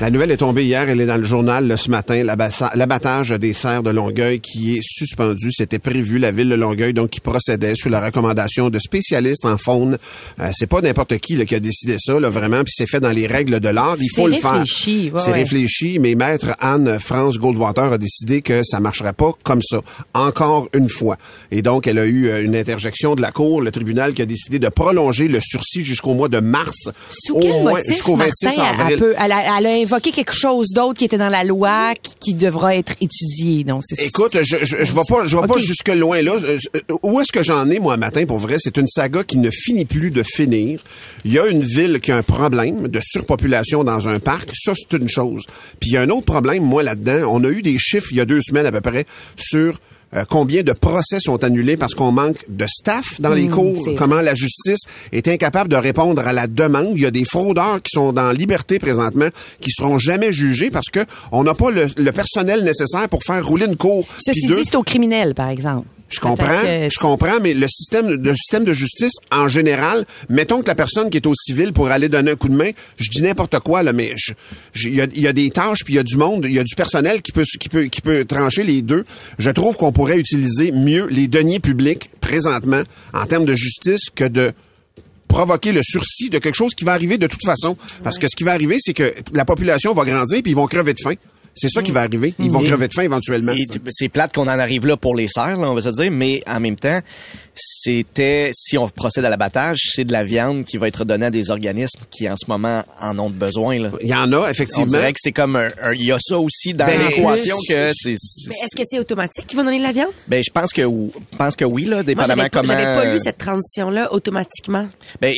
La nouvelle est tombée hier, elle est dans le journal là, ce matin, l'abattage des serres de Longueuil qui est suspendu. C'était prévu, la ville de Longueuil, donc qui procédait sous la recommandation de spécialistes en faune. Euh, c'est pas n'importe qui là, qui a décidé ça, là, vraiment, puis c'est fait dans les règles de l'art. Il C'est faut le faire. réfléchi, ouais, c'est ouais. réfléchi, mais maître Anne-France Goldwater a décidé que ça marcherait pas comme ça. Encore une fois. Et donc, elle a eu euh, une interjection de la Cour, le tribunal qui a décidé de prolonger le sursis jusqu'au mois de mars. Sous Au quel moins jusqu'au 26 Martin, elle, avril. peut- elle a, elle a invoqué quelque chose d'autre qui était dans la loi qui, qui devra être étudié. Donc, c'est Écoute, je je, je vais pas je vais pas jusque loin là. Euh, euh, Où est-ce que j'en ai moi matin pour vrai? C'est une saga qui ne finit plus de finir. Il y a une ville qui a un problème de surpopulation dans un parc. Ça c'est une chose. Puis il y a un autre problème moi là-dedans. On a eu des chiffres il y a deux semaines à peu près sur euh, combien de procès sont annulés parce qu'on manque de staff dans les cours, c'est comment la justice est incapable de répondre à la demande? Il y a des fraudeurs qui sont dans liberté présentement, qui seront jamais jugés parce que on n'a pas le, le personnel nécessaire pour faire rouler une cour. Ceci dit, c'est au criminel, par exemple. je comprends, que- je comprends, mais le système, le système de justice en général, mettons que la personne qui est au civil pour aller donner un coup de main, je dis n'importe quoi là, mais je- je- il y a, il y a des tâches puis il y a du monde, il y a du personnel qui peut qui peut qui peut trancher les deux. Je trouve qu'on pourrait utiliser mieux les deniers publics présentement en termes de justice que de provoquer le sursis de quelque chose qui va arriver de toute façon. Parce que ce qui va arriver, c'est que la population va grandir puis ils vont crever de faim. C'est ça qui va arriver. Ils vont Et- crever de faim éventuellement. C'est plate qu'on en arrive là pour les serres, là, on va se dire, mais en même temps, c'était, si on procède à l'abattage, c'est de la viande qui va être donnée à des organismes qui en ce moment en ont besoin. Là. Il y en a, On effectivement. dirait que c'est comme un, un- il y a ça aussi dans Ben, l'équation que c'est. Mais est-ce que c'est automatique qu'ils vont donner de la viande? Ben, je pense que, pense que oui, là, Moi, dépendamment j'avais pas, comment. j'avais pas lu cette transition-là automatiquement. Ben,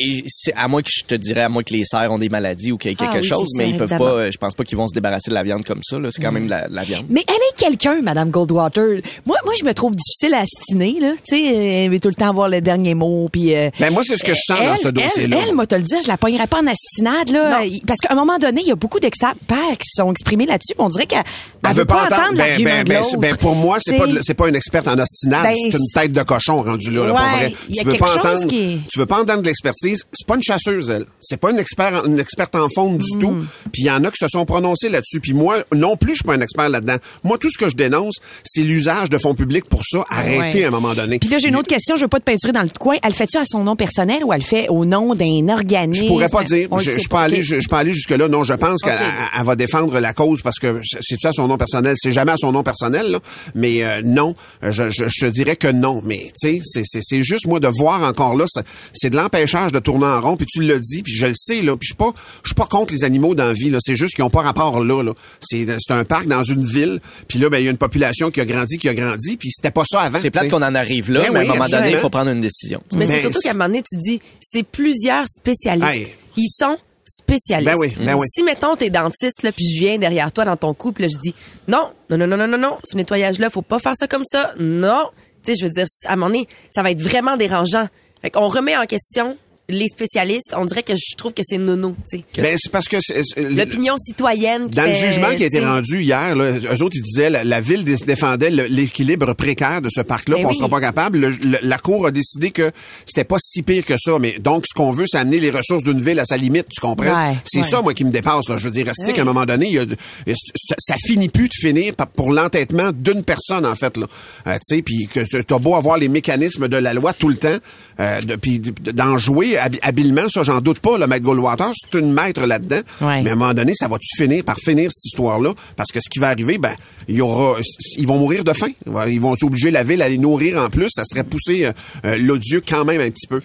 à moins que je te dirais, à moins que les cerfs ont des maladies ou qu'il y ait quelque Ah oui, chose, mais ils peuvent évidemment. pas, je pense pas qu'ils vont se débarrasser de la viande comme ça, là. C'est quand même la, la viande. Mais elle est quelqu'un, Madame Goldwater. Moi, moi, je me trouve difficile à astiner, là. Tu sais, elle veut tout le temps avoir le dernier mot, puis. euh, Ben, moi, c'est ce que je sens dans ce dossier-là. Elle, elle, moi, te le dire, je la pognerais pas en astinade, là. Parce qu'à un moment donné, il y a beaucoup d'experts qui se sont exprimés là-dessus, puis on dirait qu'elle elle veut pas entendre ben, l'argument ben, de ben, ben, pour moi, c'est pas c'est pas une experte en ostinade, Ben, c'est une tête de cochon rendue là, là, pour Ouais, vrai. il y a Tu veux quelque pas chose entendre, qui- tu veux pas entendre de l'expertise. C'est pas une chasseuse, elle. C'est pas une experte, une experte en faune du tout. Mm. Puis il y en a qui se sont prononcés là-dessus. Puis moi, non plus, je suis pas un expert là-dedans. Moi, tout ce que je dénonce, c'est l'usage de fonds publics pour ça. Arrêtez Ouais. à un moment donné. Puis là, j'ai une autre question. Je veux pas te peinturer dans le coin. Elle le fait-tu à son nom personnel ou elle le fait au nom d'un organisme? Je pourrais pas dire. On Je, peux aller, OK. je, je peux aller jusque là. Non, je pense qu'elle va défendre la cause parce que c'est ça son nom personnel? C'est jamais à son nom personnel, là. Mais euh, non, je, je, dirais que non. Mais tu sais, c'est- juste moi de voir encore là, c'est- c'est de l'empêchage de tourner en rond. Puis tu le dis, puis je le sais là. Puis je suis pas, je suis pas contre les animaux dans la vie. Là, c'est juste qu'ils ont pas rapport là. là. C'est c'est un parc dans une ville. Puis là, ben il y a une population qui a grandi, qui a grandi. Puis c'était pas ça avant. C'est plate qu'on en arrive là, Ben mais à un moment donné, il faut prendre une décision. Mais, Mais c'est surtout c'est- qu'à un moment donné, tu dis, c'est plusieurs spécialistes. Hey. Ils sont spécialistes. Ben oui, ben oui. Si, mettons, t'es dentiste, là, puis je viens derrière toi dans ton couple, là, je dis, non, non, non, non, non, non, non, ce nettoyage-là, faut pas faire ça comme ça. Non. Tu sais, je veux dire, à un moment donné, ça va être vraiment dérangeant. Fait qu'on remet en question les spécialistes. On dirait que je trouve que c'est nono. Ben, c'est parce que L'opinion citoyenne qui Dans le jugement qui a été rendu hier, là, eux autres, ils disaient la, la ville dé- défendait l'équilibre précaire de ce parc-là, Ben qu'on oui. sera pas capable. Le- le- la Cour a décidé que c'était pas si pire que ça. Mais donc, ce qu'on veut, c'est amener les ressources d'une ville à sa limite, tu comprends? Ouais, c'est ouais. ça, moi, qui me dépasse. Là. Je veux dire, rester qu'à un moment donné, y a, ça, ça finit plus de finir pour l'entêtement d'une personne, en fait. Là. Euh, tu sais, puis que t'as beau avoir les mécanismes de la loi tout le temps, euh, puis d'en jouer hab- habilement, ça, j'en doute pas. Le maître Goldwater, c'est une maître là-dedans. Ouais. Mais à un moment donné, ça va-tu finir par finir cette histoire-là? Parce que ce qui va arriver, ben, il y aura, ils vont mourir de faim. Ils vont obliger la ville à les nourrir en plus? Ça serait pousser euh, euh, l'odieux quand même un petit peu.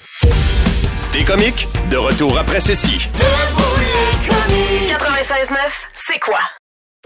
Des comiques, de retour après ceci. Debout les comiques. 96.9, c'est quoi?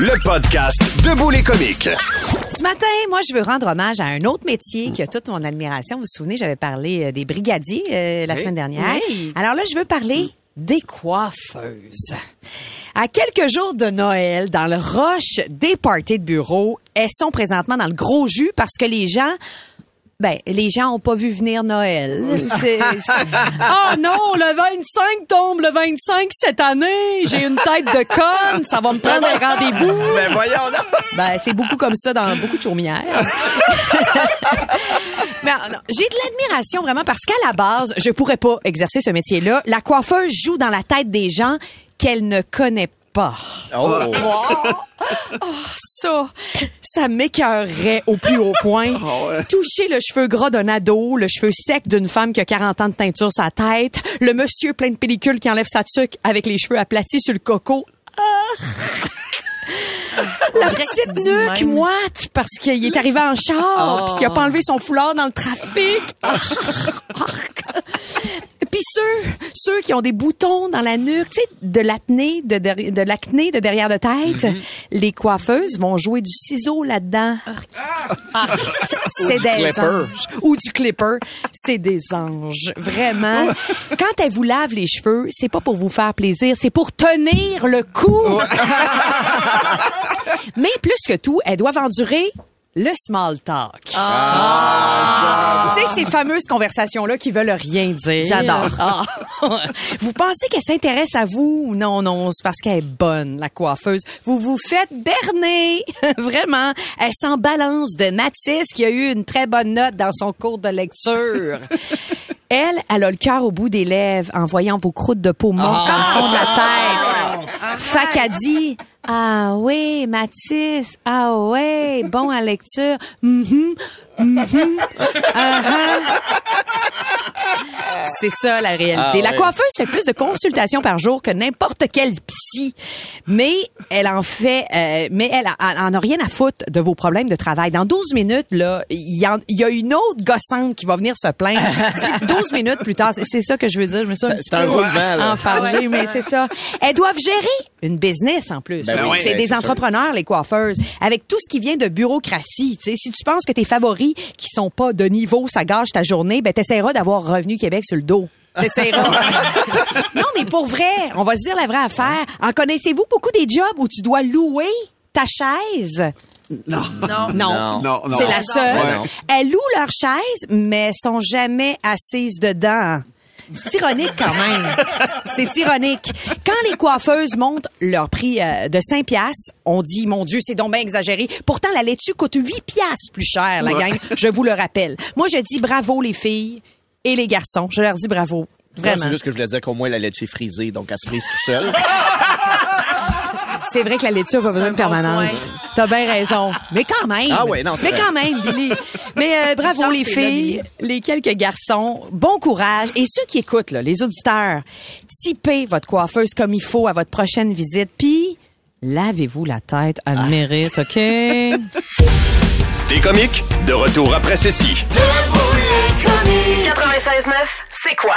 Le podcast Debout les comiques. Ce matin, moi, je veux rendre hommage à un autre métier qui a toute mon admiration. Vous vous souvenez, j'avais parlé euh, des brigadiers euh, la semaine dernière. Oui. Alors là, je veux parler des coiffeuses. À quelques jours de Noël, dans le rush des parties de bureau, elles sont présentement dans le gros jus parce que les gens ben, les gens ont pas vu venir Noël. C'est- c'est- Oh non, le 25 tombe le 25 cette année. J'ai une tête de conne. Ça va me prendre un rendez-vous. Ben voyons donc. Ben, c'est beaucoup comme ça dans beaucoup de chaumières. Mais non, j'ai de l'admiration vraiment parce qu'à la base, je pourrais pas exercer ce métier-là. La coiffeuse joue dans la tête des gens qu'elle ne connaît pas. Oh. Oh, ça, ça m'écœurerait au plus haut point. Toucher le cheveu gras d'un ado, le cheveu sec d'une femme qui a 40 ans de teinture sur sa tête, le monsieur plein de pellicules qui enlève sa tuque avec les cheveux aplatis sur le coco. Ah! La petite nuque moite parce qu'il est arrivé en char puis qu'il a pas enlevé son foulard dans le trafic. Ceux, ceux qui ont des boutons dans la nuque, tu sais, de l'acné, de, de l'acné de derrière de tête, les coiffeuses vont jouer du ciseau là-dedans. Ah, c'est- c'est du des clipper. anges. Ou du clipper. C'est des anges. Vraiment. Quand elles vous lavent les cheveux, c'est pas pour vous faire plaisir, c'est pour tenir le coup. Mais plus que tout, elles doivent endurer le small talk. Ah. Tu sais, ces fameuses conversations-là qui veulent rien dire. J'adore. Ah. vous pensez qu'elle s'intéresse à vous? Non, non, c'est parce qu'elle est bonne, la coiffeuse. Vous vous faites berner. Vraiment. Elle s'en balance de Mathis qui a eu une très bonne note dans son cours de lecture. Elle, elle a le cœur au bout des lèvres en voyant vos croûtes de peau mortes dans le fond de la tête. Fait qu'elle dit, ah oui, Mathis, ah ouais, bon à lecture. Mhm, mhm, ah, ah. C'est ça la réalité. La coiffeuse fait plus de consultations par jour que n'importe quel psy, mais elle en fait, euh, mais elle, a- elle en a rien à foutre de vos problèmes de travail. Dans 12 minutes, là, il y, a une autre gossante qui va venir se plaindre. Dix- 12 minutes plus tard, c'est- ça que je veux dire. Je me suis un C'est- petit peu là. enfargée, mais c'est ça. Elles doivent gérer une business en plus. Ben oui, c'est ben des entrepreneurs, les coiffeuses, avec tout ce qui vient de bureaucratie. Tu sais, si tu penses que tes favoris qui sont pas de niveau, ça gâche ta journée, ben t'essaieras d'avoir Revenu Québec sur le dos. T'essaieras. non, mais pour vrai, on va se dire la vraie affaire. En connaissez-vous beaucoup des jobs où tu dois louer ta chaise? Non. Non. Non. Non, non. C'est la seule. Ouais. Elles louent leur chaise, mais sont jamais assises dedans. C'est ironique quand même. C'est ironique. Quand les coiffeuses montent leur prix euh, de 5 piastres, on dit, mon Dieu, c'est donc bien exagéré. Pourtant, la laitue coûte 8 piastres plus cher, la gang. Je vous le rappelle. Moi, je dis bravo les filles et les garçons. Je leur dis bravo. Vraiment. C'est juste que je voulais dire qu'au moins la laitue est frisée, donc elle se frise tout seul. C'est vrai que la laitue n'a pas besoin de permanente. T'as bien raison. Mais quand même. Ah ouais, non, c'est Mais vrai. quand même, Billy. Mais euh, bravo les t'es là, filles, les quelques garçons. Bon courage. Et ceux qui écoutent, là, les auditeurs, typez votre coiffeuse comme il faut à votre prochaine visite. Puis, lavez-vous la tête. Elle le mérite, OK? Des comiques, de retour après ceci. 96.9, c'est quoi?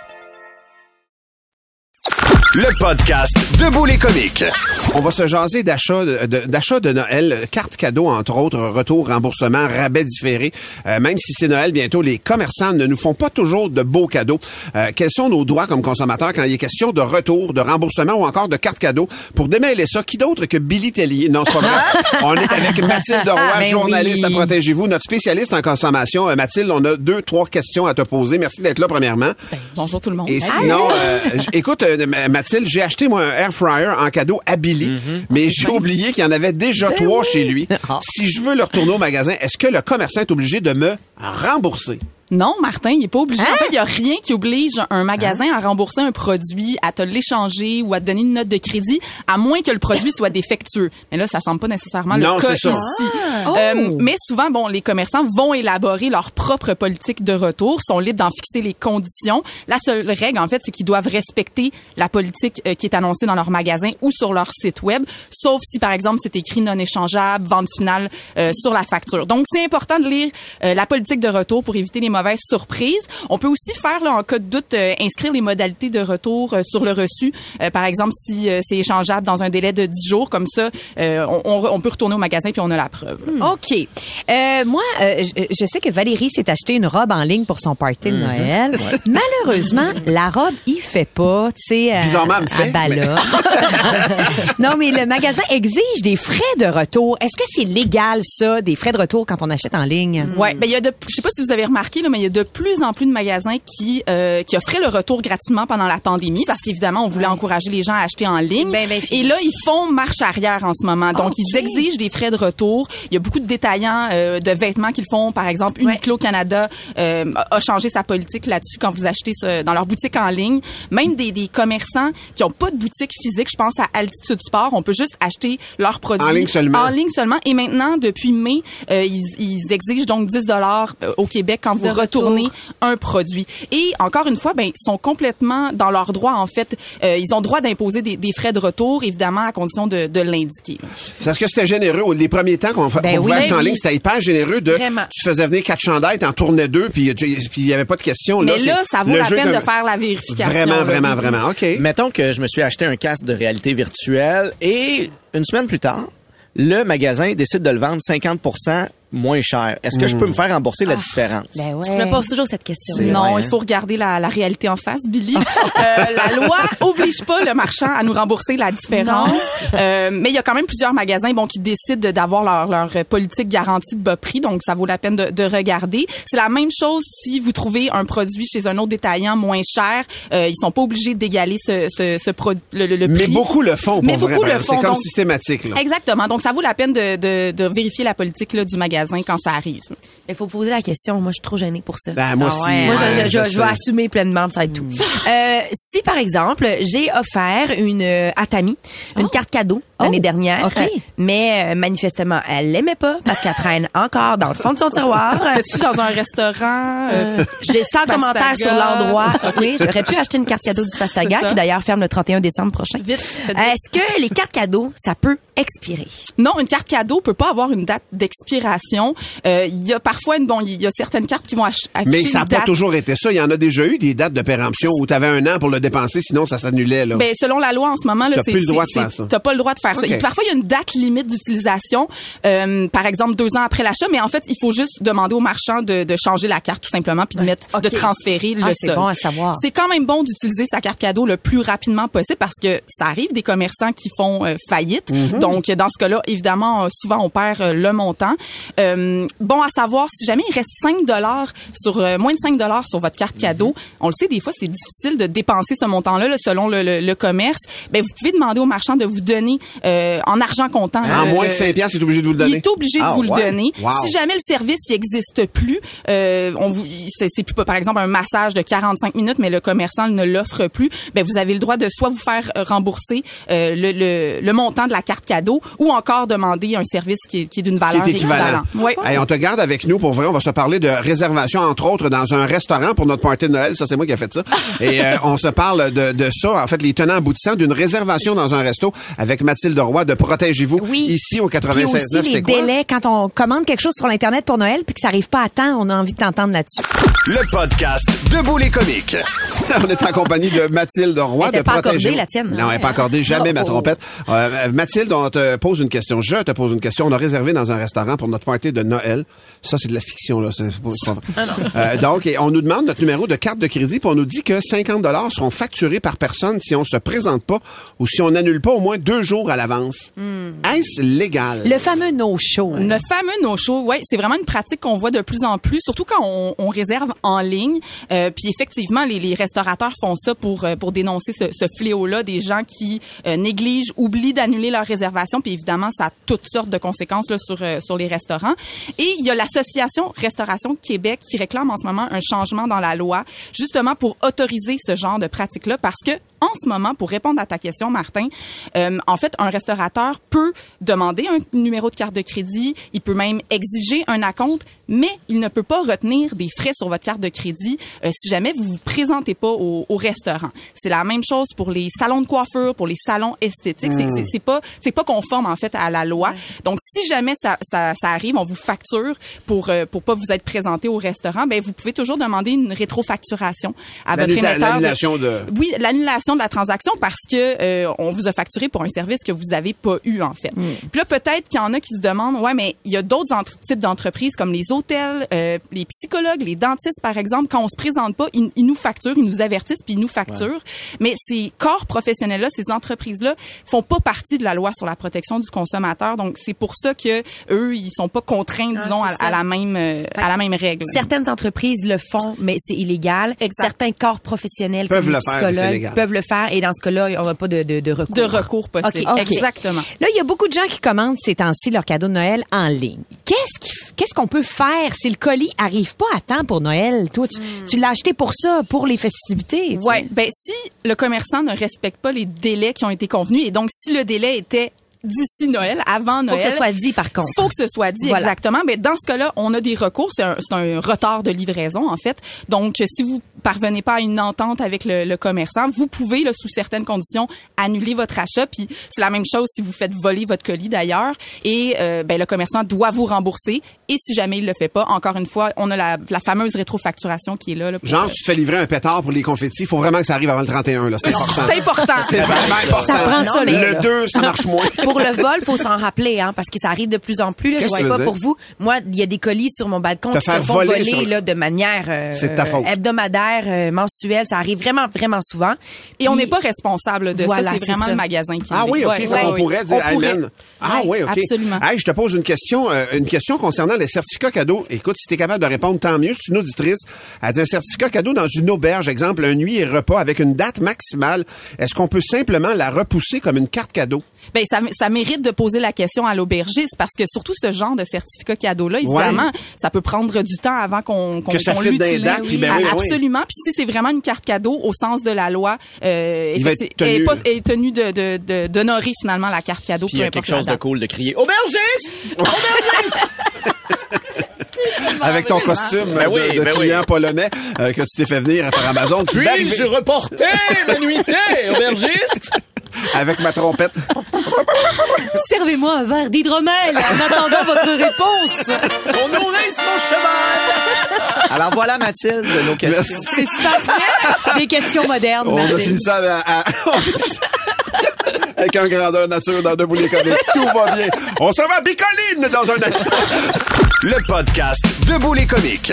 Le podcast de les comiques. On va se jaser d'achat de, de- Noël, cartes cadeaux, entre autres, retour, remboursement, rabais différé. Euh, même si c'est Noël bientôt, les commerçants ne nous font pas toujours de beaux cadeaux. Euh, quels sont nos droits comme consommateurs quand il est question de retour, de remboursement ou encore de cartes cadeaux? Pour démêler ça, qui d'autre que Billy Tellier? Non, c'est pas vrai. on est avec Mathilde Roy, Ben journaliste oui. à Protégez-vous, notre spécialiste en consommation. Euh, Mathilde, on a deux, trois questions à te poser. Merci d'être là, premièrement. Bonjour tout le monde. Et sinon, euh, écoute, euh, M- Mathilde, j'ai acheté moi un air fryer en cadeau à Billy, mais j'ai oublié qu'il y en avait déjà trois chez lui. Si je veux le retourner au magasin, est-ce que le commerçant est obligé de me rembourser? Non, Martin, il est pas obligé. Hein? En fait, il y a rien qui oblige un magasin à rembourser un produit, à te l'échanger ou à te donner une note de crédit, à moins que le produit soit défectueux. Mais là, ça semble pas nécessairement Non, le cas ici. Ah! Euh, Oh! mais souvent, bon, les commerçants vont élaborer leur propre politique de retour, sont libres d'en fixer les conditions. La seule règle, en fait, c'est qu'ils doivent respecter la politique euh, qui est annoncée dans leur magasin ou sur leur site web, sauf si, par exemple, c'est écrit non échangeable, vente finale euh, sur la facture. Donc, c'est important de lire euh, la politique de retour pour éviter les surprises. On peut aussi faire, là, en cas de doute, euh, inscrire les modalités de retour euh, sur le reçu. Euh, par exemple, si euh, c'est échangeable dans un délai de 10 jours, comme ça, euh, on, on- on peut retourner au magasin puis on a la preuve. OK. Euh, moi, euh, je, je sais que Valérie s'est acheté une robe en ligne pour son party de Noël. Malheureusement, la robe, il fait pas, tu sais, euh, Bizarrement, elle me à non, mais le magasin exige des frais de retour. Est-ce que c'est légal, ça, des frais de retour quand on achète en ligne? Ouais, ben il y a de je sais pas si vous avez remarqué là mais il y a de plus en plus de magasins qui euh, qui offraient le retour gratuitement pendant la pandémie parce qu'évidemment on voulait encourager les gens à acheter en ligne. Ben, ben, Et là ils font marche arrière en ce moment. Donc ils exigent des frais de retour. Il y a beaucoup de détaillants euh, de vêtements qu'ils font par exemple Uniqlo Canada euh, a changé sa politique là-dessus quand vous achetez ce- dans leur boutique en ligne. Même des, des commerçants qui ont pas de boutique physique, je pense à Altitude Sport, on peut juste acheter leurs produits En ligne seulement. En ligne seulement. Et maintenant, depuis mai, euh, ils, ils exigent donc 10 dollars au Québec quand vous De retour. retournez un produit. Et encore une fois, ben, ils sont complètement dans leurs droits, en fait. Euh, ils ont droit d'imposer des, des frais de retour, évidemment, à condition de, de l'indiquer. là. Parce que c'était généreux. Les premiers temps qu'on Ben oui, acheter en oui. ligne, c'était hyper généreux de Vraiment. tu faisais venir quatre chandails, t'en tournais deux, puis il y avait pas de question. Mais là, ça vaut la peine de- de faire la vérification. Vraiment, là. vraiment, vraiment. OK. Mettons que je me suis acheté un casque de réalité virtuelle et une semaine plus tard, le magasin décide de le vendre 50 moins cher. Est-ce que je peux me faire rembourser la différence? Ben ouais. Je me pose toujours cette question. Non, vrai, il hein? faut regarder la, la réalité en face, Billy. Euh, la loi oblige pas le marchand à nous rembourser la différence. Euh, mais il y a quand même plusieurs magasins bon, qui décident de- d'avoir leur, leur politique garantie de bas prix, donc ça vaut la peine de, de regarder. C'est la même chose si vous trouvez un produit chez un autre détaillant moins cher. Euh, ils sont pas obligés d'égaler ce, ce, ce pro- le, le- le Mais beaucoup le font, pour Mais vrai, beaucoup le font. C'est comme donc- systématique. Là. Exactement. Donc, ça vaut la peine de, de, de vérifier la politique là, du magasin quand ça arrive. Il faut poser la question. Moi, je suis trop gênée pour ça. Ben, moi Ah aussi. ouais. Moi, je, ouais, je- je- je je vais assumer pleinement, ça va être tout. Euh, si, par exemple, j'ai offert une euh, Atami, une carte cadeau l'année Oh, dernière, OK. mais euh, manifestement, elle l'aimait pas parce qu'elle traîne encore dans le fond de son tiroir. Dans un restaurant? euh, J'ai 100 commentaires sur l'endroit. Oui, j'aurais pu acheter une carte cadeau du Pastaga, qui d'ailleurs ferme le 31 décembre prochain. Est-ce que les cartes cadeaux, ça peut expirer? Non, une carte cadeau peut pas avoir une date d'expiration. Euh, Il y a parfois, bon, il y a certaines cartes qui vont afficher Mais ça n'a pas toujours été ça. Il y en a déjà eu des dates de péremption où tu avais un an pour le dépenser, sinon ça s'annulait. Ben, selon la loi en ce moment, c'est plus le droit c'est- de faire c'est- ça. T'as pas le droit de faire ça. Et parfois, il y a une date limite d'utilisation, euh, par exemple deux ans après l'achat, mais en fait, il faut juste demander au marchand de, de changer la carte tout simplement, puis de mettre, de transférer Ah, le c'est bon à savoir. C'est quand même bon d'utiliser sa carte cadeau le plus rapidement possible parce que ça arrive des commerçants qui font euh, faillite. Mm-hmm. Donc, dans ce cas-là, évidemment, euh, souvent on perd euh, le montant. Euh, bon à savoir, si jamais il reste 5 dollars sur euh, moins de 5 dollars sur votre carte cadeau, on le sait des fois c'est difficile de dépenser ce montant-là là, selon le, le- le commerce. Ben vous pouvez demander au marchand de vous donner euh, en argent comptant. en euh, moins que 5 piastres, c'est obligé de vous le il donner. est obligé de Ah, vous le donner. Wow. Si jamais le service n'existe plus, euh, on vous, c'est plus par exemple un massage de 45 minutes, mais le commerçant ne l'offre plus, ben vous avez le droit de soit vous faire euh, rembourser euh, le, le, le montant de la carte cadeau ou encore demander un service qui est, qui est d'une valeur équivalent. équivalente. Oui. Hey, on te garde avec nous pour vrai. On va se parler de réservation, entre autres, dans un restaurant pour notre party de Noël. Ça, c'est moi qui ai fait ça. Et euh, on se parle de, de ça, en fait, les tenants aboutissants d'une réservation dans un resto avec Mathilde Roy de Protégez-vous Oui. ici au Puis 96.9. aussi les C'est quoi? délais quand on commande quelque chose sur l'internet pour Noël puis que ça arrive pas à temps, on a envie de t'entendre là-dessus. Le podcast Debout les comiques. On est en compagnie de Mathilde Roy Elle de pas Protégez-vous. accordée, la tienne. Non, elle n'est pas accordée. Jamais ma Oh. trompette. Euh, Mathilde, on te pose une question. Je te pose une question. On a réservé dans un restaurant pour notre party de Noël. Ça, c'est de la fiction, là. C'est pas- c'est pas vrai. Euh, donc, et on nous demande notre numéro de carte de crédit, puis on nous dit que 50 dollars seront facturés par personne si on se présente pas ou si on n'annule pas au moins deux jours à l'avance. Est-ce légal? Le fameux no-show. Le fameux no-show, ouais, c'est vraiment une pratique qu'on voit de plus en plus, surtout quand on, on réserve en ligne. Euh, puis effectivement, les, les restaurateurs font ça pour euh, pour dénoncer ce, ce fléau-là des gens qui euh, négligent, oublient d'annuler leur réservation. Puis évidemment, ça a toutes sortes de conséquences là, sur sur les restaurants. Et il y a l'association Restauration Québec qui réclame en ce moment un changement dans la loi, justement pour autoriser ce genre de pratique-là, parce que en ce moment, pour répondre à ta question, Martin, euh, en fait, un restaurateur peut demander un numéro de carte de crédit, il peut même exiger un acompte, mais il ne peut pas retenir des frais sur votre carte de crédit euh, si jamais vous vous présentez pas au, au restaurant. C'est la même chose pour les salons de coiffure, pour les salons esthétiques. C'est- C'est pas c'est pas conforme en fait à la loi. Donc si jamais ça, ça, ça arrive, on vous facture pour euh, pour pas vous être présenté au restaurant, ben vous pouvez toujours demander une rétrofacturation à votre émetteur. l'annulation de- oui, l'annulation de la transaction parce que euh, on vous a facturé pour un service que vous avez pas eu en fait. Puis là peut-être qu'il y en a qui se demandent ouais mais il y a d'autres entre- types d'entreprises comme les hôtels, euh, les psychologues, les dentistes par exemple quand on se présente pas, ils, ils nous facturent, ils nous avertissent puis ils nous facturent. Mais ces corps professionnels là, ces entreprises là font pas partie de la loi sur la protection du consommateur. Donc c'est pour ça que eux ils sont pas contraints Ah, disons à, la même euh, à la même règle. Certaines entreprises le font, mais c'est illégal. Exact. Certains corps professionnels Peuvent comme les le faire, mais c'est psychologues illégal. peuvent le faire. Et dans ce cas-là, on n'a pas de, de, de recours. de recours possible. Exactement. Là, il y a beaucoup de gens qui commandent ces temps-ci leur cadeau de Noël en ligne. Qu'est-ce qu'on peut faire si le colis arrive pas à temps pour Noël? Toi, tu, tu l'as acheté pour ça, pour les festivités. Ouais, ben si le commerçant ne respecte pas les délais qui ont été convenus et donc si le délai était d'ici Noël, avant Faut Noël. que ce soit dit, par contre. Faut que ce soit dit, Voilà. exactement. Mais dans ce cas-là, on a des recours. C'est un, un retard de livraison, en fait. Donc, si vous parvenez pas à une entente avec le, le commerçant, vous pouvez, là, sous certaines conditions, annuler votre achat. Puis c'est la même chose si vous faites voler votre colis, d'ailleurs. Et euh, ben, le commerçant doit vous rembourser. Et si jamais il le fait pas, encore une fois, on a la, la fameuse rétrofacturation qui est là. là, pour- Genre, tu te fais livrer un pétard pour les confettis. Il faut vraiment que ça arrive avant le 31, là. C'est important. C'est important. C'est vraiment important. Ça prend ça, Le là. 2, ça marche moins. Pour le vol, faut s'en rappeler, hein, parce que ça arrive de plus en plus. Là, je tu pas pour vous. Moi, il y a des colis sur mon balcon qui se faire font voler voler sur- là, de manière euh, hebdomadaire, euh, mensuelle. Ça arrive vraiment, vraiment souvent. Et on n'est pas responsable de Voilà, ça. C'est vraiment ça. le magasin qui Ah oui, OK. Ouais, Fait ouais, qu'on oui. pourrait dire, On pourrait. Ah oui, OK. Absolument. Hey, je te pose une question, euh, une question concernant les certificats cadeaux. Écoute, si tu es capable de répondre, tant mieux. C'est une auditrice. Elle dit un certificat cadeau dans une auberge, exemple, un nuit et repas avec une date maximale. Est-ce qu'on peut simplement la repousser comme une carte cadeau? Ben ça, ça mérite de poser la question à l'aubergiste parce que surtout ce genre de certificat cadeau là, évidemment, Ouais. ça peut prendre du temps avant qu'on qu'on Que ça qu'on l'utilise. dates, puis ben oui, oui. Absolument. Puis si c'est vraiment une carte cadeau au sens de la loi, euh, Il va être tenu. est, pas- est tenu de de- de- d'honorer finalement la carte cadeau. Puis il y a quelque chose de cool de crier Aubergiste! Aubergiste! Avec ton vraiment. costume Ben de, oui, de ben client oui. polonais euh, que tu t'es fait venir par Amazon. Puis-je reporter ma nuitée, aubergiste? Avec ma trompette. Servez-moi un verre d'hydromel en attendant votre réponse. On nourrisse mon cheval! Alors voilà, Mathilde, nos questions. C'est super bien. Des questions modernes. On a Mathilde. fini ça à- à- on a fini ça avec un grandeur nature dans Debout les comiques. Tout va bien. On s'en va à Bicoline dans un instant. Le podcast Debout les comiques.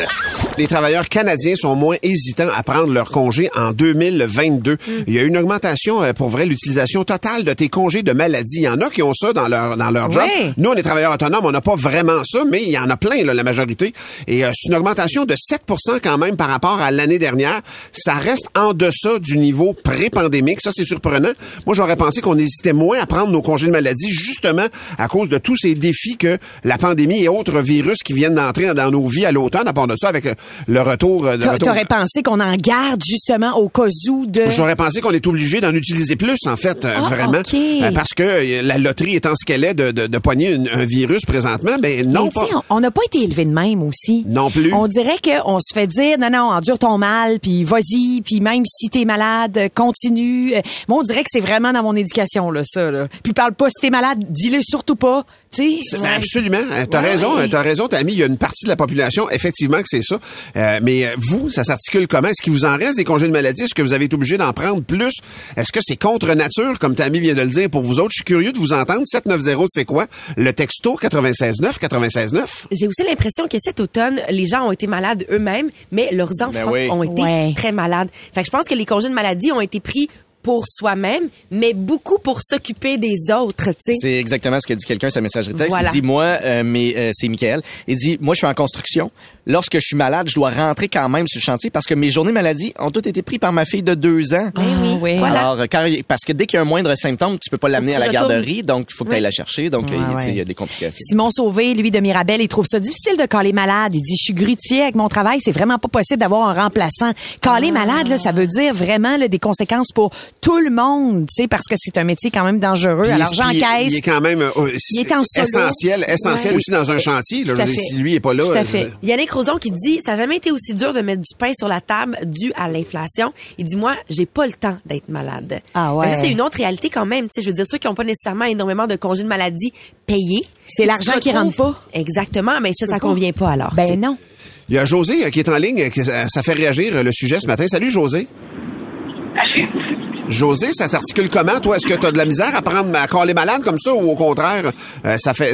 Les travailleurs canadiens sont moins hésitants à prendre leur congé en 2022. Il y a une augmentation euh, pour vrai l'utilisation totale de tes congés de maladie. Il y en a qui ont ça dans leur dans leur job. Oui. Nous on est travailleurs autonomes, on n'a pas vraiment ça, mais il y en a plein là, la majorité. Et euh, c'est une augmentation de 7% quand même par rapport à l'année dernière. Ça reste en deçà du niveau pré-pandémique. Ça c'est surprenant. Moi j'aurais pensé qu'on hésitait moins à prendre nos congés de maladie justement à cause de tous ces défis que la pandémie et autres virus qui viennent d'entrer dans nos vies à l'automne. À part de ça, avec le, retour. le T'a- retour- T'aurais pensé qu'on en garde justement au cas où de... J'aurais pensé qu'on est obligé d'en utiliser plus, en fait, euh, Ah, vraiment. Euh, parce que la loterie étant ce qu'elle est de, de, de poigner un virus présentement, ben non Mais pas. on- n'a pas été élevé de même aussi. Non plus. On dirait qu'on se fait dire, non, non, endure ton mal, puis vas-y, puis même si t'es malade, continue. Euh, Moi, on dirait que c'est vraiment dans mon éducation, là, ça. Là. Puis parle pas, si t'es malade, dis-le surtout pas. Ben, absolument. Euh, T'as Ouais. raison, euh, t'as raison, Tammy. Il y a une partie de la population, effectivement, que c'est ça. Euh, mais vous, ça s'articule comment? Est-ce qu'il vous en reste des congés de maladie? Est-ce que vous avez été obligé d'en prendre plus? Est-ce que c'est contre nature, comme Tammy vient de le dire pour vous autres? Je suis curieux de vous entendre. 790, c'est quoi? Le texto 969 969. J'ai aussi l'impression que cet automne, les gens ont été malades eux-mêmes, mais leurs enfants oui. ont été Ouais. très malades. Fait que je pense que les congés de maladie ont été pris pour soi-même, mais beaucoup pour s'occuper des autres, tu sais. C'est exactement ce que dit quelqu'un sa messagerie texte. Voilà. Il dit moi, euh, mais euh, c'est Michael. Il dit moi je suis en construction. Lorsque je suis malade, je dois rentrer quand même sur le chantier parce que mes journées maladie ont toutes été prises par ma fille de deux ans. Ben oui, oui. voilà. Alors quand parce que dès qu'il y a un moindre symptôme, tu peux pas l'amener à la garderie, donc il faut que tu ailles Oui. la chercher. Donc il- Ouais, y a des complications. Simon Sauvé, lui de Mirabel, il trouve ça difficile de caler malade. Il dit, je suis grutier avec mon travail, c'est vraiment pas possible d'avoir un remplaçant. Caler malade, là, ça veut dire vraiment là, des conséquences pour tout le monde, tu sais, parce que c'est un métier quand même dangereux. Puis Alors il- j'encaisse. Il est quand même euh, Il est en solo. essentiel, essentiel Ouais. aussi dans un chantier. Là, Je si lui est pas là. Tout à euh, fait. Yannick Roson qui dit ça n'a jamais été aussi dur de mettre du pain sur la table dû à l'inflation. Il dit moi j'ai pas le temps d'être malade. Ah ouais. C'est une autre réalité quand même. Tu sais, je veux dire ceux qui n'ont pas nécessairement énormément de congés de maladie payés. C'est l'argent qui rentre pas. Exactement, mais ça ça convient pas alors. Ben non. Il y a José euh, qui est en ligne, euh, ça fait réagir euh, le sujet ce matin. Salut José. José, ça s'articule comment, toi? Est-ce que tu as de la misère à prendre à caler malade comme ça ou au contraire, euh, ça fait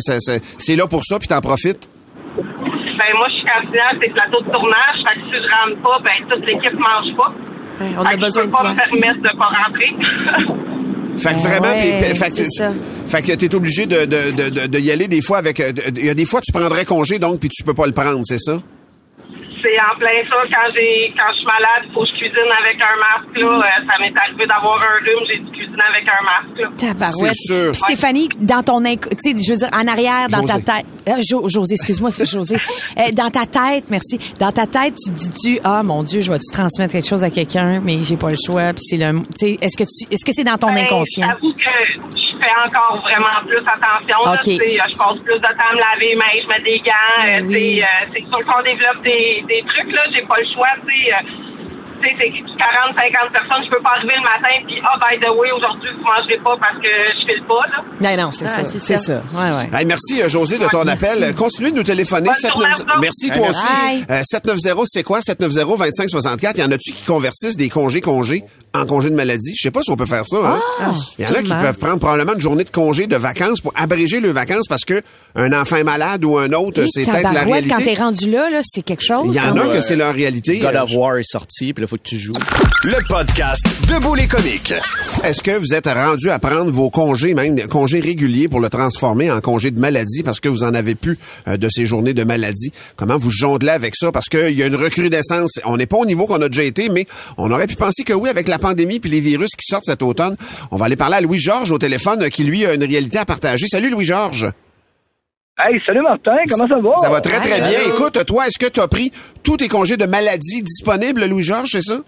c'est là pour ça puis t'en profites? Ben moi, je suis candidate à des plateaux de tournage. Fait que si je rentre pas, ben toute l'équipe mange pas. Ouais, on Fait a que besoin je de peux pas toi. me permettre de pas rentrer. Fait que Ah vraiment, ouais, puis- fait que, ça. fait que t'es obligé de, de, de, de, de y aller des fois avec. euh, de- Il y a des fois tu prendrais congé donc puis tu peux pas le prendre, c'est ça? C'est en plein ça. Quand j'ai quand je suis malade, faut que je cuisine avec un masque. Là. Euh, ça m'est arrivé d'avoir un rhume, j'ai dû cuisiner avec un masque. Là. Tabarouette. C'est sûr. Puis Stéphanie, dans ton inc- tu sais, je veux dire, en arrière, dans José. ta tête, euh, Jo- José, excuse-moi, c'est José. Euh, dans ta tête, merci. Dans ta tête, tu dis-tu, ah mon Dieu, je vais-tu transmettre quelque chose à quelqu'un, mais j'ai pas le choix. Puis c'est le, tu sais, est-ce que tu, est-ce que c'est dans ton Ben, inconscient? J'avoue que je fais encore vraiment plus attention. là. OK. Tu sais, Je passe plus de temps à me laver les mains, je mets des gants. Ben euh, oui. euh, C'est sûr qu'on développe des, des trucs. là. J'ai pas le choix. tu sais, euh, tu sais, C'est 40, 50 personnes. Je peux pas arriver le matin puis ah, by the way, aujourd'hui, vous mangerez pas parce que je file pas. Là. Non, non, c'est Ah, ça. c'est ça. ça. Ouais, ouais. Hey, merci euh, José de ton merci. appel. Euh, Continuez de nous téléphoner. Bonne journée à 790 vous. Merci toi aussi. Euh, 790 c'est quoi? 790 2564. Il y en a-tu qui convertissent des congés congés? En congés de maladie Je sais pas si on peut faire ça. hein. Ah, Il y en a qui peuvent prendre probablement une journée de congé de vacances pour abréger leurs vacances parce que un enfant est malade ou un autre, c'est peut-être la tabarouette, Quand t'es réalité. rendu là, là, c'est quelque chose. Il y en a que c'est leur réalité. God of War est sorti, puis là faut que tu joues. Le podcast Debout les comiques. Est-ce que vous êtes rendu à prendre vos congés, même des congés réguliers, pour le transformer en congé de maladie parce que vous en avez plus euh, de ces journées de maladie? Comment vous jonglez avec ça? Parce qu'il y a une recrudescence. On n'est pas au niveau qu'on a déjà été, mais on aurait pu penser que oui, avec la pandémie puis les virus qui sortent cet automne. On va aller parler à Louis-Georges au téléphone euh, qui, lui, a une réalité à partager. Salut, Louis-Georges. Hey, salut Martin, comment ça va? Ça va très, très bien. Écoute, toi, est-ce que tu as pris tous tes congés de maladie disponibles, Louis-Georges, c'est ça?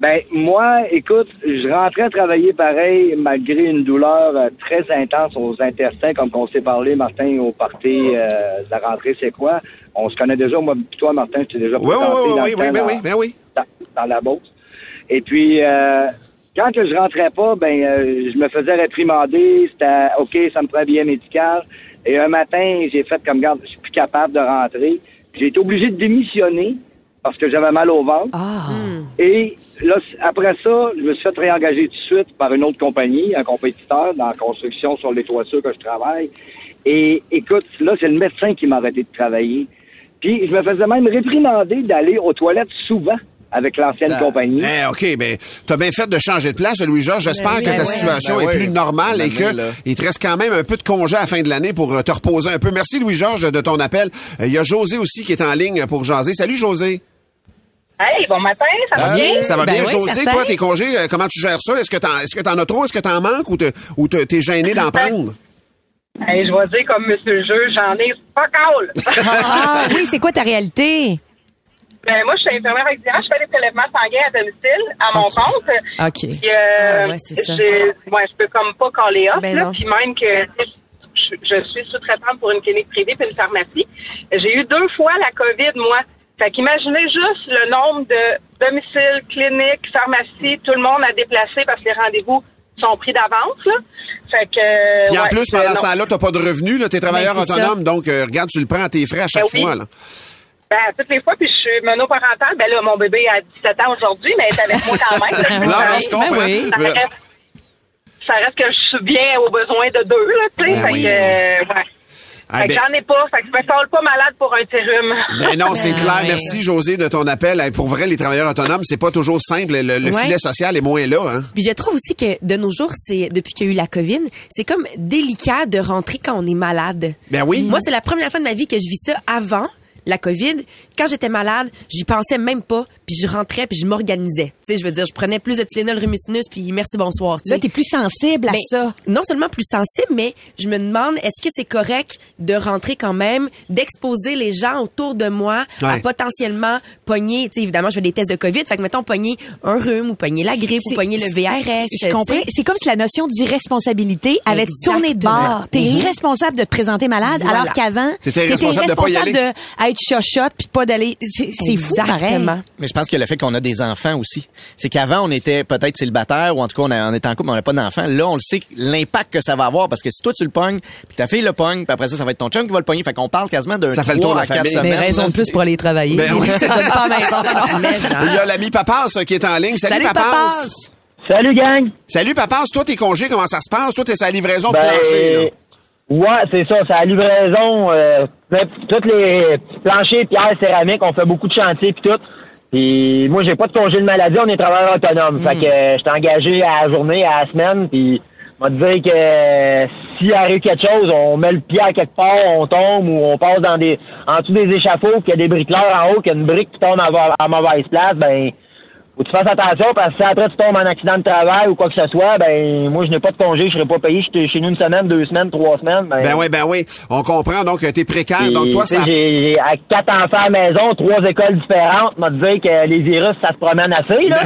Ben, moi, écoute, je rentrais travailler pareil, malgré une douleur euh, très intense aux intestins, comme on s'est parlé, Martin, au party euh, de la rentrée, c'est quoi? On se connaît déjà, moi, toi, Martin, je t'ai déjà Oui, oui, présenté oui, dans oui, le oui, temps ben dans- oui, ben oui. dans, dans la Beauce. Et puis, euh, quand que je rentrais pas, ben, euh, je me faisais réprimander. C'était OK, ça me prend un billet médical. Et un matin, j'ai fait comme garde, je suis plus capable de rentrer. J'ai été obligé de démissionner parce que j'avais mal au ventre. Ah. Et là, après ça, je me suis fait réengager tout de suite par une autre compagnie, un compétiteur dans la construction sur les toitures que je travaille. Et écoute, là, c'est le médecin qui m'a arrêté de travailler. Puis je me faisais même réprimander d'aller aux toilettes souvent avec l'ancienne Ah, compagnie. eh, OK, ben, t'as bien fait de changer de place, Louis-Georges. J'espère Ben oui, que ta ben situation ouais. est Ben plus normale et que il te reste quand même un peu de congé à la fin de l'année pour euh, te reposer un peu. Merci, Louis-Georges, de ton appel. Euh, Il y a José aussi qui est en ligne pour jaser. Salut, José. Hey, bon matin, ça va bien? Ça va Ben bien, oui, José? Toi, tes congés, euh, comment tu gères ça? Est-ce que t'en, est-ce que t'en as trop? Est-ce que t'en manques ou, te- ou te- t'es gêné d'en prendre? Hey, je vais dire comme Monsieur le Jeu, j'en ai pas call. Ah oui, c'est quoi ta réalité? Ben, moi, je suis infirmière auxiliaire. Je fais des prélèvements sanguins à domicile, à mon compte. OK. Puis, euh, Ah ouais, c'est ça. ouais, je peux comme pas caller off, Ben là. Puis même que je, je suis sous-traitante pour une clinique privée puis une pharmacie. J'ai eu deux fois la COVID, moi. Fait qu'imaginez juste le nombre de domiciles, cliniques, pharmacies, tout le monde à déplacer parce que les rendez-vous sont pris d'avance, là. Fait que... Puis en ouais, plus, pendant ce temps-là, t'as pas de revenus, là, t'es travailleur Ben, c'est autonome, donc euh, regarde, tu le prends à tes frais à chaque Ben oui. fois. Là. Ben, toutes les fois, puis je suis monoparentale. Ben là, mon bébé a 17 ans aujourd'hui, mais elle est avec moi quand même. là. Non, non, je comprends. Ben oui. Ça reste, ça reste que je suis bien aux besoins de deux, là, tu sais. Ben fait oui. que, euh, ouais. Ah, Fait que ben- j'en ai pas. Fait que je me sens pas malade pour un sérum. Ben non, c'est Ben clair. Merci, José, de ton appel. Pour vrai, les travailleurs autonomes, c'est pas toujours simple. Le, le Ouais. filet social est moins là. Hein? Puis je trouve aussi que de nos jours, c'est depuis qu'il y a eu la COVID, c'est comme délicat de rentrer quand on est malade. Ben oui. Moi, c'est la première fois de ma vie que je vis ça avant la COVID. Quand j'étais malade, j'y pensais même pas, puis je rentrais, puis je m'organisais. Tu sais, je veux dire, je prenais plus de Tylenol rumicinus, puis merci, bonsoir. tu Là, t'es plus sensible à Mais ça. Non seulement plus sensible, mais je me demande, est-ce que c'est correct de rentrer quand même, d'exposer les gens autour de moi à potentiellement pogner, tu sais, évidemment, je fais des tests de COVID, fait que mettons pogner un rhume ou pogner la grippe ou pogner le VRS. Je comprends. C'est comme si la notion d'irresponsabilité avait tourné de bord. T'es Mhm. irresponsable de te présenter malade, Voilà. alors qu'avant, T'étais irresponsable de pas y irresponsable aller. de être chochotte puis de pas d'aller. C'est fou, pareil. Mais je pense que le fait qu'on a des enfants aussi, c'est qu'avant on était peut-être célibataire ou en tout cas on, a- on était en couple, mais on n'a pas d'enfants. Là, on le sait l'impact que ça va avoir parce que si toi tu le pognes, puis ta fille le pogne, puis après ça ça va être ton chum qui va le pogner. Fait qu'on parle quasiment d'un Ça fait le tour 3 de la à 4 famille. semaines. Mais raison de plus pour aller travailler. Ben oui. Tu te donnes pas à maison. Mais, Il y a l'ami Papas euh, qui est en ligne. Salut, Salut, Papas. Papas. Salut, gang! Salut, Papas. Toi, tes congés, comment ça se passe? Toi, t'es sa livraison de Ben, plancher. Là. Ouais, c'est ça, c'est la livraison. Euh, toutes les planchers, pierres, céramiques, on fait beaucoup de chantiers puis tout. Puis moi, j'ai pas de congé de maladie, on est travailleur autonome. Fait que euh, j'étais engagé à la journée, à la semaine, puis on va dire que euh, s'il arrive quelque chose, on met le pied à quelque part, on tombe ou on passe dans des en dessous des échafauds, qu'il y a des bricoleurs en haut, qu'il y a une brique qui tombe à, à mauvaise place, ben que tu fasses attention parce que si après tu tombes en accident de travail ou quoi que ce soit, ben moi je n'ai pas de congé, je serai pas payé, j'étais chez nous une semaine, deux semaines, trois semaines. Ben, Ben oui, ben oui. On comprend. Donc, euh, t'es précaire. Donc, toi, ça. j'ai j'ai- à quatre enfants à la maison, trois écoles différentes, m'a dit que les virus, ça se promène assez, là.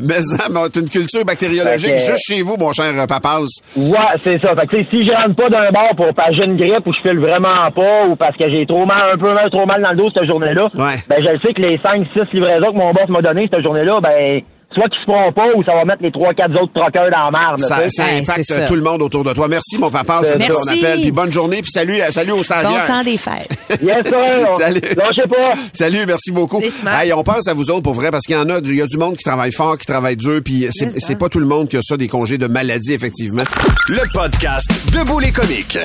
Mais ça, mais t'as une culture bactériologique que- juste chez vous, mon cher euh, Papas. Ouais, c'est ça. Fait que, tu sais, si je rentre pas d'un bord pour parce que j'ai une grippe ou je file vraiment pas ou parce que j'ai trop mal, un peu mal, trop mal dans le dos cette journée-là, Ouais. ben, je le sais que les 5-6 livraisons que mon boss m'a donné cette journée-là, ben, soit qu'ils se feront pas ou ça va mettre les 3-4 autres troqueurs dans la merde, Ça, impacte ça. tout le monde autour de toi. Merci, mon papa, Euh, c'est ton Merci. appel. Puis bonne journée. Puis salut, euh, salut aux Bon stagiaires. temps des fêtes. Yes, sir. Salut. Lâchez pas. Salut, merci beaucoup. Hey, on pense à vous autres pour vrai parce qu'il y en a, il y a du monde qui travaille fort, qui travaille dur, puis c'est pas tout le monde qui a ça des congés de maladie effectivement. Le podcast Debout les comiques.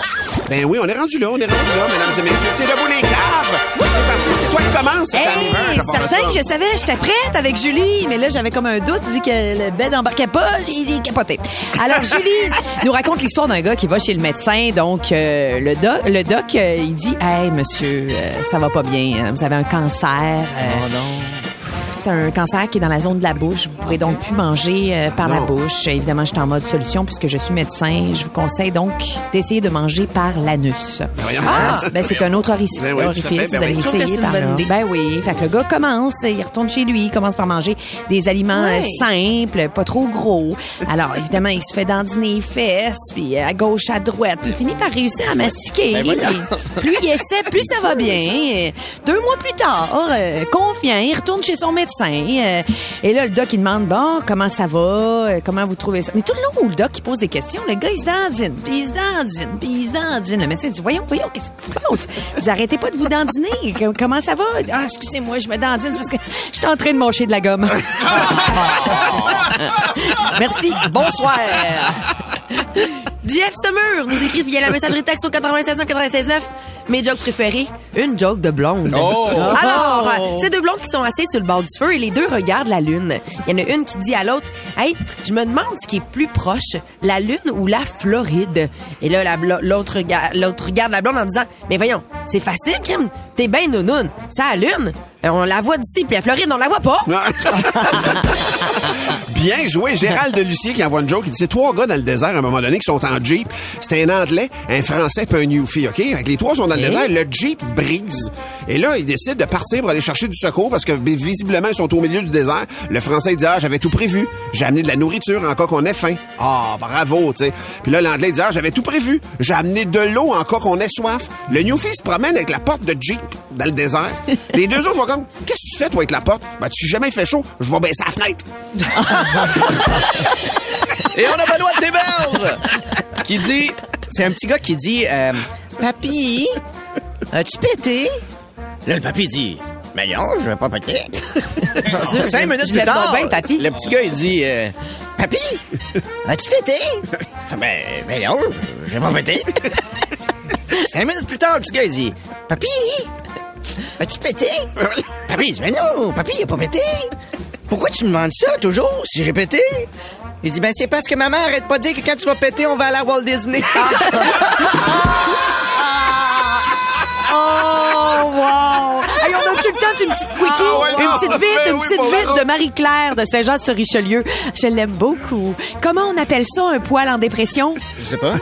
Ben oui, on est rendu là, on est rendu là, mesdames et messieurs, c'est debout les caves. C'est parti, c'est toi qui commence. c'est ta Hey, certain que je savais, j'étais prête avec Julie, mais là j'avais comme un doute vu que le bed embarquait pas, il est capoté. Alors Julie nous raconte l'histoire d'un gars qui va chez le médecin, donc euh, le doc, le doc euh, il dit, hey monsieur, euh, ça va pas bien, vous avez un cancer. euh, c'est un cancer qui est dans la zone de la bouche. Vous pourrez donc plus manger euh, par la bouche. Évidemment, je suis en mode solution puisque je suis médecin. Je vous conseille donc d'essayer de manger par l'anus. voyons. Ah, ben c'est un autre orifice. Ben oui, orifice. ben vous allez oui. Essayer par là. Ben oui. Fait que le gars commence, il retourne chez lui, il commence par manger des aliments euh, simples, pas trop gros. Alors, évidemment, il se fait dandiner les fesses, puis à gauche, à droite, puis il finit par réussir à mastiquer. Ben plus il essaie, plus ça va bien. Deux mois plus tard, euh, confiant, il retourne chez son médecin. Euh, et là, le doc, il demande, bon, comment ça va? Euh, Comment vous trouvez ça? Mais tout le long où le doc, il pose des questions, le gars, il se dandine, puis il se dandine, puis il se dandine. Le médecin dit, voyons, voyons, qu'est-ce qui se passe? Vous arrêtez pas de vous dandiner. Comment ça va? Ah, excusez-moi, je me dandine, parce que je suis en train de mâcher de la gomme. Merci. Bonsoir. Jeff Summer nous écrit via la messagerie texte au 96 96 9. Mes jokes préférés, une joke de blonde. Oh! Alors, euh, c'est deux blondes qui sont assises sur le bord du feu et les deux regardent la lune. Il y en a une qui dit à l'autre, hey, je me demande ce qui est plus proche, la lune ou la Floride. Et là, la l'autre rega- l'autre regarde la blonde en disant, mais voyons, c'est facile, crime. T'es ben nounoun. Ça la lune. Euh, On la voit d'ici, puis à Floride, on la voit pas. Bien joué. Gérald de Lucier qui envoie une joke. Il dit, c'est trois gars dans le désert à un moment donné qui sont en Jeep. C'est un Anglais, un Français puis un Newfie, OK? Fait que les trois sont dans le Ok. désert. Le Jeep brise. Et là, ils décident de partir pour aller chercher du secours parce que vi- visiblement, ils sont au milieu du désert. Le Français, il dit, ah, j'avais tout prévu. J'ai amené de la nourriture en cas qu'on ait faim. Ah, bravo, tu sais. Puis là, l'Anglais, dit, ah, j'avais tout prévu. J'ai amené de l'eau en cas qu'on ait soif. Le Newfie se promène avec la porte de Jeep dans le désert. Les deux autres vont comme, qu'est-ce que tu fais, toi, avec la porte? Ben, tu sais jamais il fait chaud. Je vais baisser la fenêtre. Et on a Benoît de Théberge qui dit, c'est un petit gars qui dit, euh, Papy, as-tu pété? Là, le papy dit, mais non, je vais pas péter. Dieu, Cinq minutes plus tard, bien, papy. le petit gars, il dit, euh, Papy, as-tu pété? Ben, ben non, je vais pas péter. Cinq minutes plus tard, le petit gars, il dit, Papy, as-tu pété? Papy, il dit, mais non, papy, il a pas pété. Pourquoi tu me demandes ça toujours si j'ai pété? Il dit, ben c'est parce que ma mère arrête pas de dire que quand tu vas péter, on va aller à Walt Disney. Oh, wow! Hey, on a-tu le temps d'une petite quickie? Ah, ouais, une petite vite, Ben une oui, petite vite vrai. de Marie-Claire de Saint-Jean-sur-Richelieu. Je l'aime beaucoup. Comment on appelle ça, un poil en dépression? Je sais pas.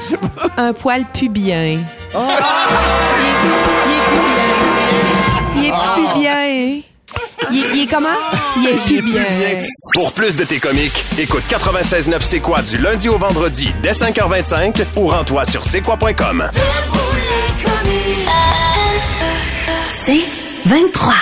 Un poil pubien. Oh! Il est pubien. Il est, il est comment? Il est pubien. Pour plus de tes comiques, écoute 96.9 C'est quoi du lundi au vendredi dès 5h25 ou rends-toi sur c'est quoi.com. C'est 23.